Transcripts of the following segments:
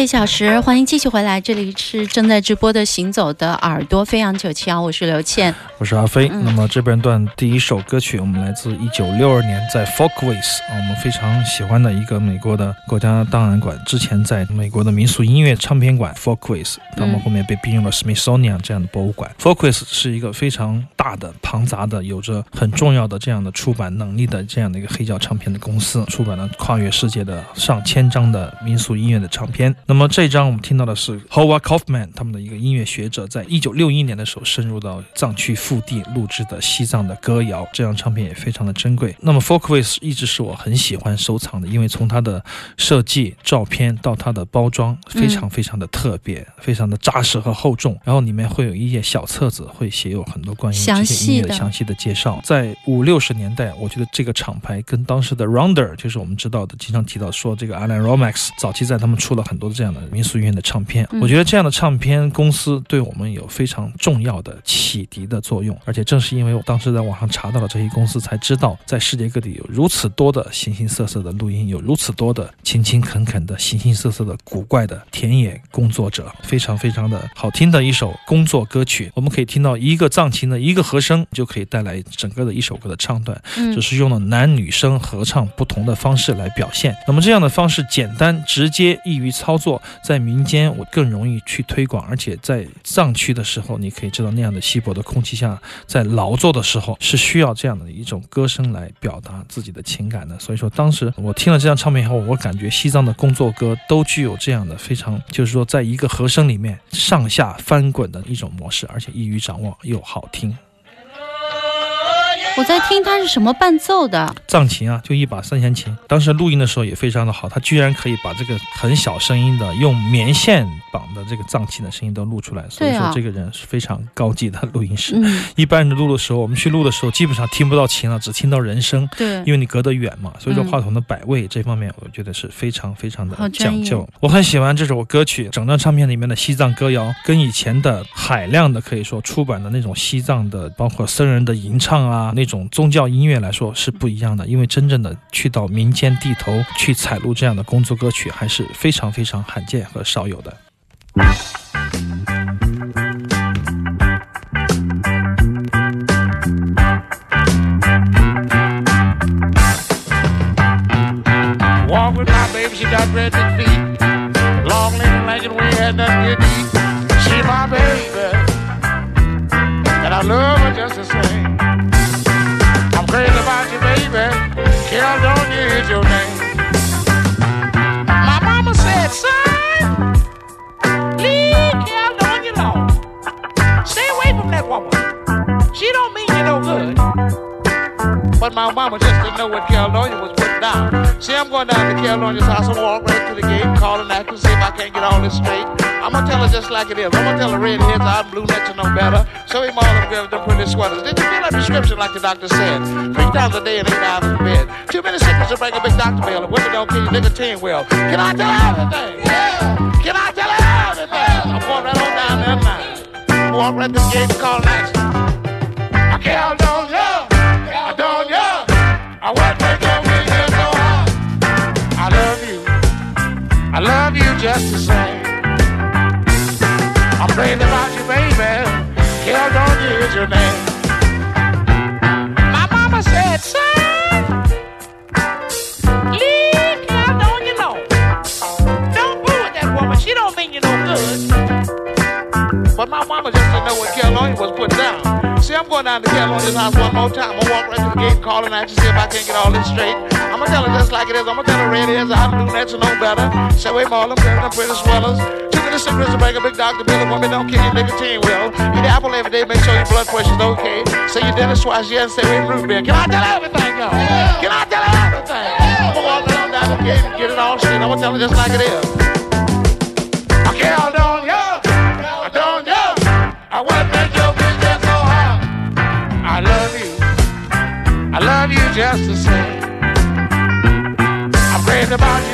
这一小时，欢迎继续回来，这里是正在直播的《行走的耳朵》飞扬九七幺，我是刘倩。我是阿飞。嗯那么这边段第一首歌曲，我们来自一九六二年在 Folkways 啊，我们非常喜欢的一个美国的国家档案馆，之前在美国的民俗音乐唱片馆 Folkways，他们后面被并入了 Smithsonian 这样的博物馆。Folkways 是一个非常大的、庞杂的、有着很重要的这样的出版能力的这样的一个黑胶唱片的公司，出版了跨越世界的上千张的民俗音乐的唱片。那么这张我们听到的是 Howard Kaufman 他们的一个音乐学者，在一九六一年的时候深入到藏区腹地录制的西藏的歌谣，这张唱片也非常的珍贵。那么 Folkways 一直是我很喜欢收藏的，因为从它的设计、照片到它的包装，非常非常的特别，非常的扎实和厚重。然后里面会有一页小册子，会写有很多关于这些音乐的的详细的介绍。在五六十年代，我觉得这个厂牌跟当时的 Rounder，就是我们知道的，经常提到说这个 Alan Romax，早期在他们出了很多这样的民俗音乐的唱片。嗯我觉得这样的唱片公司对我们有非常重要的启迪的作用，而且正是因为我当时在网上查到了这些公司，才知道在世界各地有如此多的形形色色的录音，有如此多的勤勤恳恳的、形形色色的古怪的田野工作者，非常非常的好听的一首工作歌曲。我们可以听到一个藏琴的一个。和声就可以带来整个的一首歌的唱段，嗯只是用了男女生合唱不同的方式来表现。那么这样的方式简单直接，易于操作，在民间我更容易去推广，而且在藏区的时候，你可以知道那样的稀薄的空气下，在劳作的时候是需要这样的一种歌声来表达自己的情感的。所以说，当时我听了这张唱片以后，我感觉西藏的工作歌都具有这样的非常，就是说在一个和声里面上下翻滚的一种模式，而且易于掌握又好听。我在听它是什么伴奏的，藏琴啊，就一把三弦琴。当时录音的时候也非常的好，他居然可以把这个很小声音的用棉线绑的这个藏琴的声音都录出来，所以说这个人是非常高级的录音师。嗯，一般人录的时候，我们去录的时候，基本上听不到琴了，只听到人声，对因，为你隔得远嘛。所以说嗯话筒的摆位这方面，我觉得是非常非常的讲究。我很喜欢这首歌曲，整张唱片里面的西藏歌谣跟以前的海量的可以说出版的那种西藏的，包括僧人的吟唱啊，那种宗教音乐来说是不一样的。因为真正的去到民间地头去采录这样的工作歌曲，还是非常非常罕见和少有的。Walk with my baby, she got red feet. Long legged blanket, we had nothing to eat. She my baby, is your name. My mama said, son, leave you alone. Stay away from that woman. She don't mean you no good. But my mama just didn't know what Caledonia was. See, I'm going down to Caledonia's house and walk right to the gate, call and ask to see if I can't get all this straight. I'm gonna tell her just like it is. I'm gonna tell her redheads out, blue nets are no better. So him all them girls, them pretty sweaters. Did you feel that prescription like the doctor said? Three times a day and eight hours in bed. Too many sickness to break a big doctor bill. If women don't kill you, nicotine well. Can I tell her everything? Yeah. Can I tell her everything? I'm going right on down there now. Walk right to the gate and call and ask. Just the same. I'm crazy about you, baby. Hell, don't is your name. My mama said, son, leave Hell, don't you know? Don't fool with that woman. She don't mean you no good. But my mama just didn't know what Caledonia was putting down. See, I'm going down to Caledonia's house one more time. I'm gonna walk right to the gate, calling out to see if I can't get all this straight. I'm gonna tell her just like it is. I'm gonna tell her red is I do that, you know better. Say all them girls, them pretty swellers. Too many cigarettes to break a big doctor bill. A woman don't kill you, nicotine will. Eat apple every day, make sure your blood pressure's okay. Say your dinner twice, and say from root beer. Can I tell her everything, y'all? Can I tell her everything? I'm gonna walk right on down the gate and get it all straight. I'm gonna tell her just like it is. About.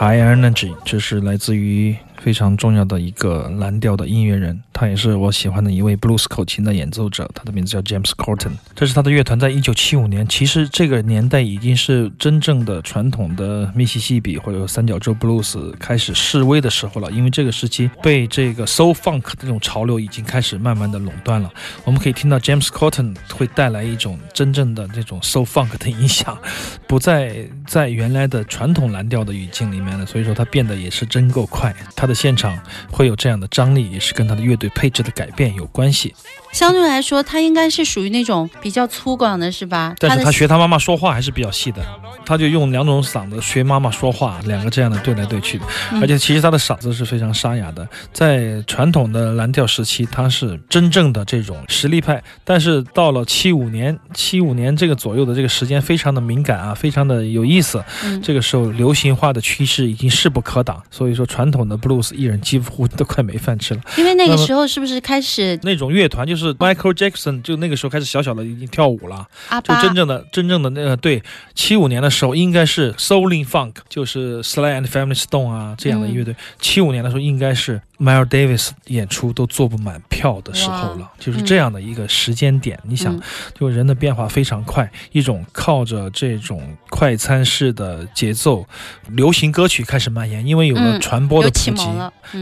High Energy，这是来自于非常重要的一个蓝调的音乐人，他也是我喜欢的一位 blues 口琴的演奏者，他的名字叫 James Corton。这是他的乐团在一九七五年，其实这个年代已经是真正的传统的密西西比或者三角洲 blues 开始示威的时候了，因为这个时期被这个 soul funk 这种潮流已经开始慢慢的垄断了。我们可以听到 James Corton 会带来一种真正的这种 soul funk 的影响，不再在原来的传统蓝调的语境里面了，所以说他变得也是真够快。他的现场会有这样的张力，也是跟他的乐队配置的改变有关系。相对来说，他应该是属于那种比较粗犷的，是吧？但是他学他妈妈说话还是比较细的，他就用两种嗓子学妈妈说话，两个这样的对来对去的。而且其实他的嗓子是非常沙哑的，在传统的蓝调时期，他是真正的这种实力派。但是到了七五年，七五年这个左右的这个时间非常的敏感啊，非常的有意思。这个时候流行化的趋势已经势不可挡，所以说传统的 blues 艺人几乎都快没饭吃了。因为那个时候是不是开始那种乐团就是 Michael Jackson，就那个时候开始小小的已经跳舞了。就真正的真正的那个对，七五年的时候应该是 Soulin Funk，就是 Sly and Family Stone 啊这样的乐队。七五、年的时候应该是 Miles Davis 演出都坐不满票的时候了，就是这样的一个时间点。你想嗯，就人的变化非常快，一种靠着这种快餐式的节奏，流行歌曲开始蔓延，因为有了嗯传播的普及。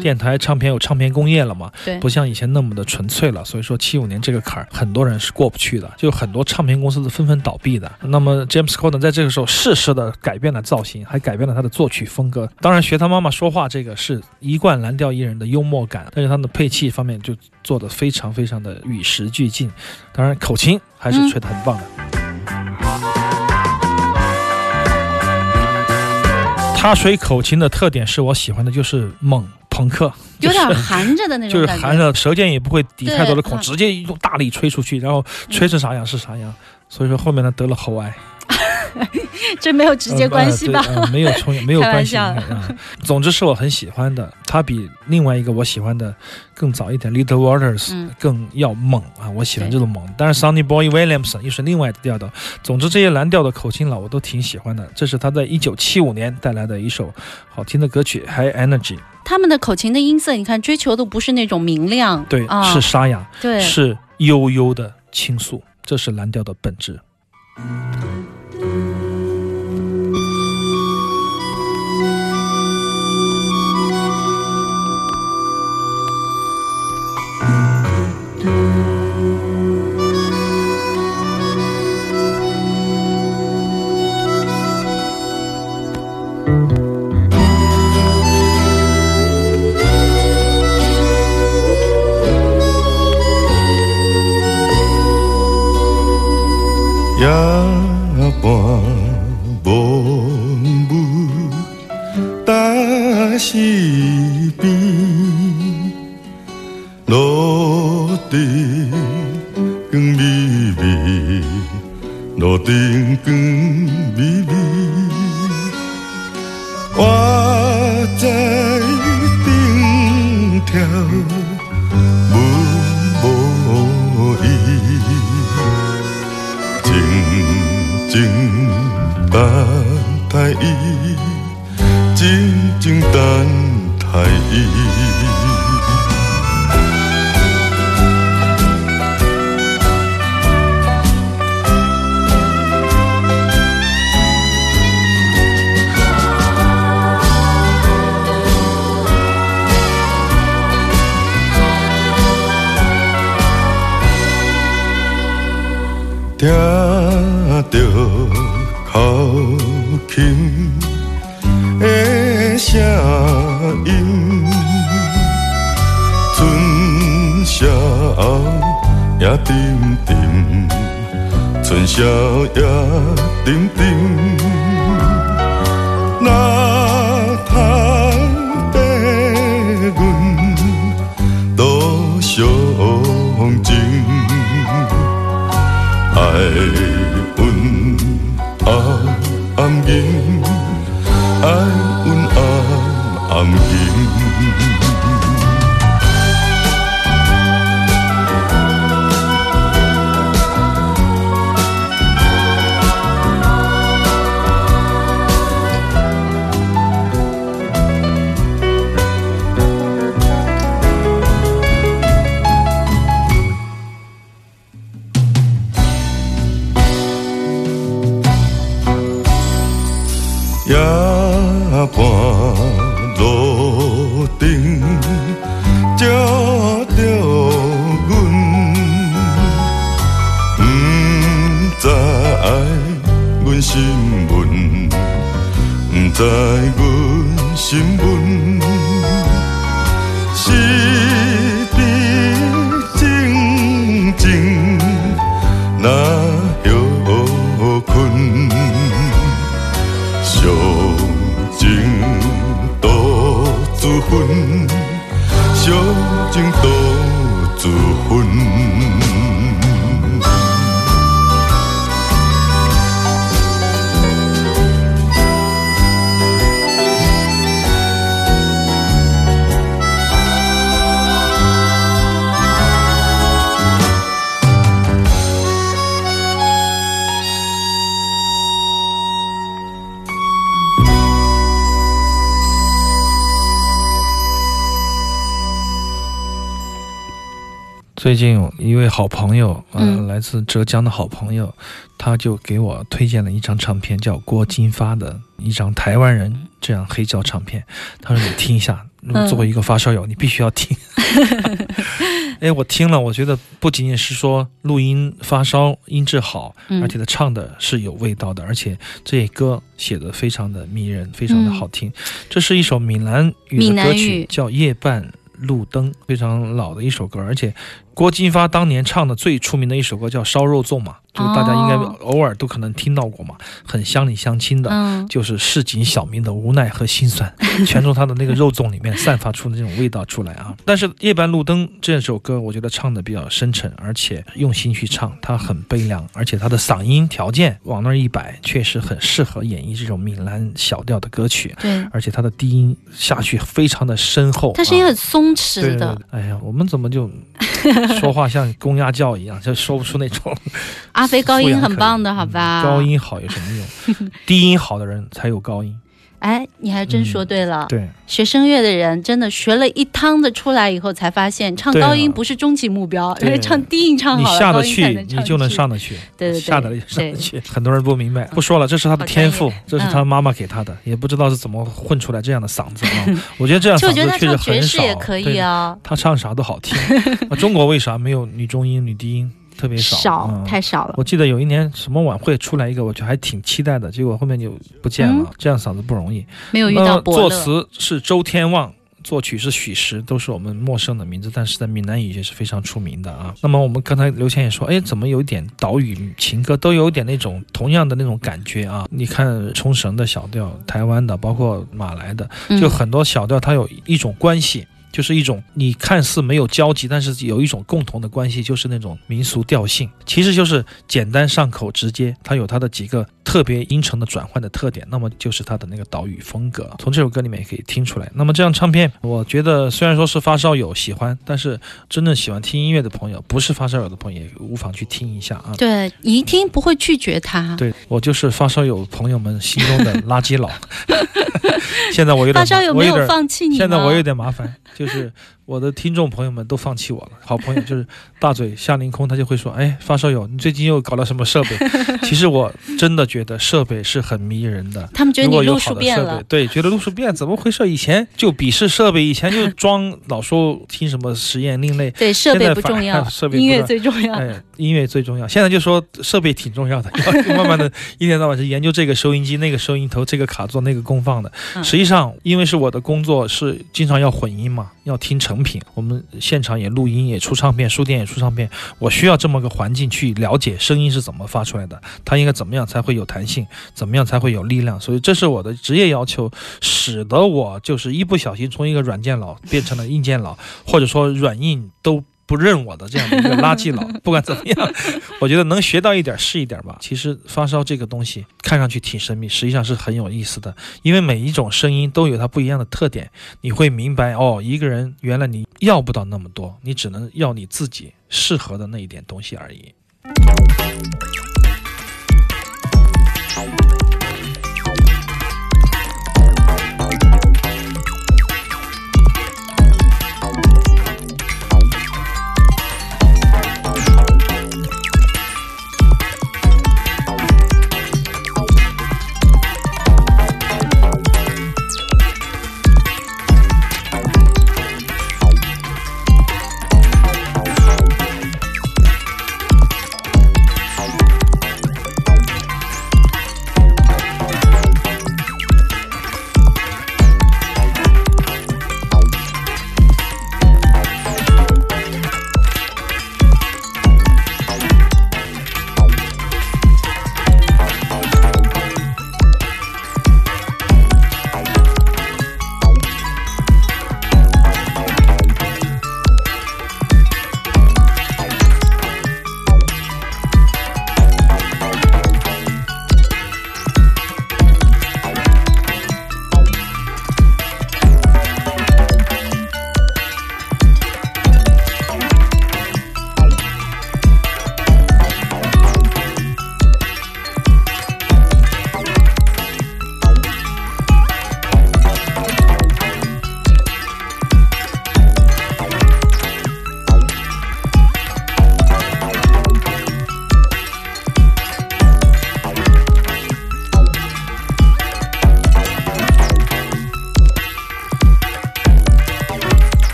电台唱片有唱片工业了嘛，对不像以前那么的纯粹了，所以说七五年这个坎儿，很多人是过不去的，就很多唱片公司是纷纷倒闭的。那么 James Corden 在这个时候适时的改变了造型，还改变了他的作曲风格。当然，学他妈妈说话这个是一贯蓝调艺人的幽默感，但是他的配器方面就做的非常非常的与时俱进。当然，口琴还是吹得很棒的。他吹口琴的特点是我喜欢的，就是猛朋克，有点就是含着的那种就是。含着舌尖也不会抵太多的孔，直接用大力吹出去，然后吹成啥样是啥样。所以说后面呢得了喉癌，这没有直接关系吧？呃对呃没有冲，没有关系。笑啊、总之是我很喜欢的，他比另外一个我喜欢的更早一点，Little Waters、嗯更要猛啊，我喜欢这种猛。但是 Sonny Boy Williamson 又是另外的调调。总之这些蓝调的口琴佬我都挺喜欢的。这是他在一九七五年带来的一首好听的歌曲《High Energy》，他们的口琴的音色，你看追求的不是那种明亮，对，啊，是沙哑，对，是悠悠的倾诉，这是蓝调的本质。伊，静静等待伊。听着口琴的声音，春宵也沉沉，春宵也沉沉，夜半路灯照着阮，不知阮心闷，不知阮心闷，分，小情多最近有一位好朋友，呃，嗯来自浙江的好朋友，他就给我推荐了一张唱片，叫郭金发的一张台湾人这样黑胶唱片。他说：“你听一下，如果作为一个发烧友，你必须要听。”哎，我听了，我觉得不仅仅是说录音发烧音质好，嗯而且他唱的是有味道的，而且这些歌写的非常的迷人，非常的好听。这是一首闽南语的歌曲，叫《夜半路灯》，非常老的一首歌，而且郭金发当年唱的最出名的一首歌叫《烧肉粽》嘛，就是大家应该哦偶尔都可能听到过嘛，很乡里乡亲的。嗯，就是市井小民的无奈和心酸，全从他的那个肉粽里面散发出的这种味道出来啊！但是《夜半路灯》这首歌，我觉得唱的比较深沉，而且用心去唱，他很悲凉，而且他的嗓音条件往那儿一摆，确实很适合演绎这种闽南小调的歌曲，对，而且他的低音下去非常的深厚，啊它声音很松对弛对的。对，哎呀，我们怎么就说话像公鸭叫一样，就说不出那种 阿飞高音很棒的，好吧？嗯高音好有什么用？低音好的人才有高音。哎，你还真说对了。对，学声乐的人真的学了一趟子出来以后，才发现唱高音不是终极目标，对因为唱低音唱你好了，下得去你就能上得去。对对对下得了上得去。很多人不明白，不说了，这是他的天赋，这是他妈妈给他的，也不知道是怎么混出来这样的嗓子啊。我觉得这样就我觉得他嗓子确实唱爵很少。士也可以啊，他唱啥都好听。啊中国为啥没有女中音、女低音？特别少，少嗯太少了我。记得有一年什么晚会出来一个，我就还挺期待的，结果后面就不见了。嗯这样嗓子不容易。没有遇那到伯乐，作词是周天旺。作曲是许石，都是我们陌生的名字，但是在闽南语也是非常出名的啊。那么我们刚才刘谦也说，哎，怎么有一点岛屿情歌，都有点那种同样的那种感觉啊？你看冲绳的小调，台湾的，包括马来的，就嗯很多小调它有一种关系。就是一种你看似没有交集，但是有一种共同的关系，就是那种民俗调性，其实就是简单上口、直接。它有它的几个特别音程的转换的特点，那么就是它的那个岛屿风格。从这首歌里面也可以听出来。那么这张唱片，我觉得虽然说是发烧友喜欢，但是真正喜欢听音乐的朋友，不是发烧友的朋友，也无妨去听一下啊。对你一听不会拒绝他。对我就是发烧友朋友们心中的垃圾佬。现在我有点发烧友没有我有点放弃你？现在我有点麻烦，就是我的听众朋友们都放弃我了。好朋友就是大嘴夏凌空，他就会说：“哎，发烧友，你最近又搞了什么设备？” 其实我真的觉得设备是很迷人的。他们觉得你路数变了对，觉得路数变，怎么回事？以前就鄙视设备，以前就装，老说听什么实验另类。对 设备不重要设，备音乐最重要。哎，音乐最重要。现在就说设备挺重要的，要慢慢的一天到晚是研究这个收音机、那个收音头、这个卡座、那个功放的。嗯实际上，因为是我的工作是经常要混音嘛，要听成成品，我们现场也录音、也出唱片，书店也出唱片，我需要这么个环境去了解声音是怎么发出来的，它应该怎么样才会有弹性，怎么样才会有力量。所以这是我的职业要求，使得我就是一不小心从一个软件佬变成了硬件佬，或者说软硬都。不认我的这样的一个垃圾佬，不管怎么样，我觉得能学到一点是一点吧。其实发烧这个东西看上去挺神秘，实际上是很有意思的，因为每一种声音都有它不一样的特点，你会明白哦，一个人原来你要不到那么多，你只能要你自己适合的那一点东西而已。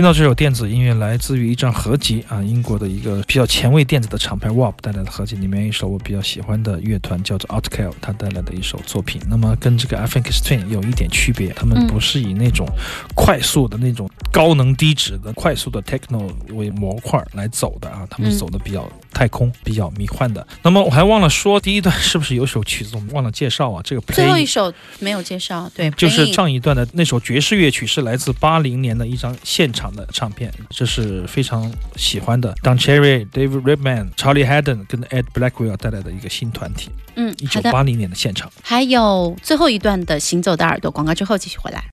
听到这首电子音乐来自于一张合集啊，英国的一个比较前卫电子的厂牌 WAP 带来的合集，里面一首我比较喜欢的乐团叫做 Outcale，他带来的一首作品。那么跟这个 a f r i c a Twin 有一点区别，他们不是以那种快速的那种高能低脂的快速的 techno 为模块来走的啊，他们走的比较太空、比较迷幻的。那么我还忘了说，第一段是不是有首曲子我们忘了介绍啊？这个最后一首没有介绍，对，就是上上一段的那首爵士乐曲是来自八零年的一张现场的唱片，这是非常喜欢的。Don Cherry、David Redman、Charlie Haddon 跟 Ed Blackwell 带来的一个新团体，嗯，一九八零年的现场。还有最后一段的行走的耳朵广告之后继续回来。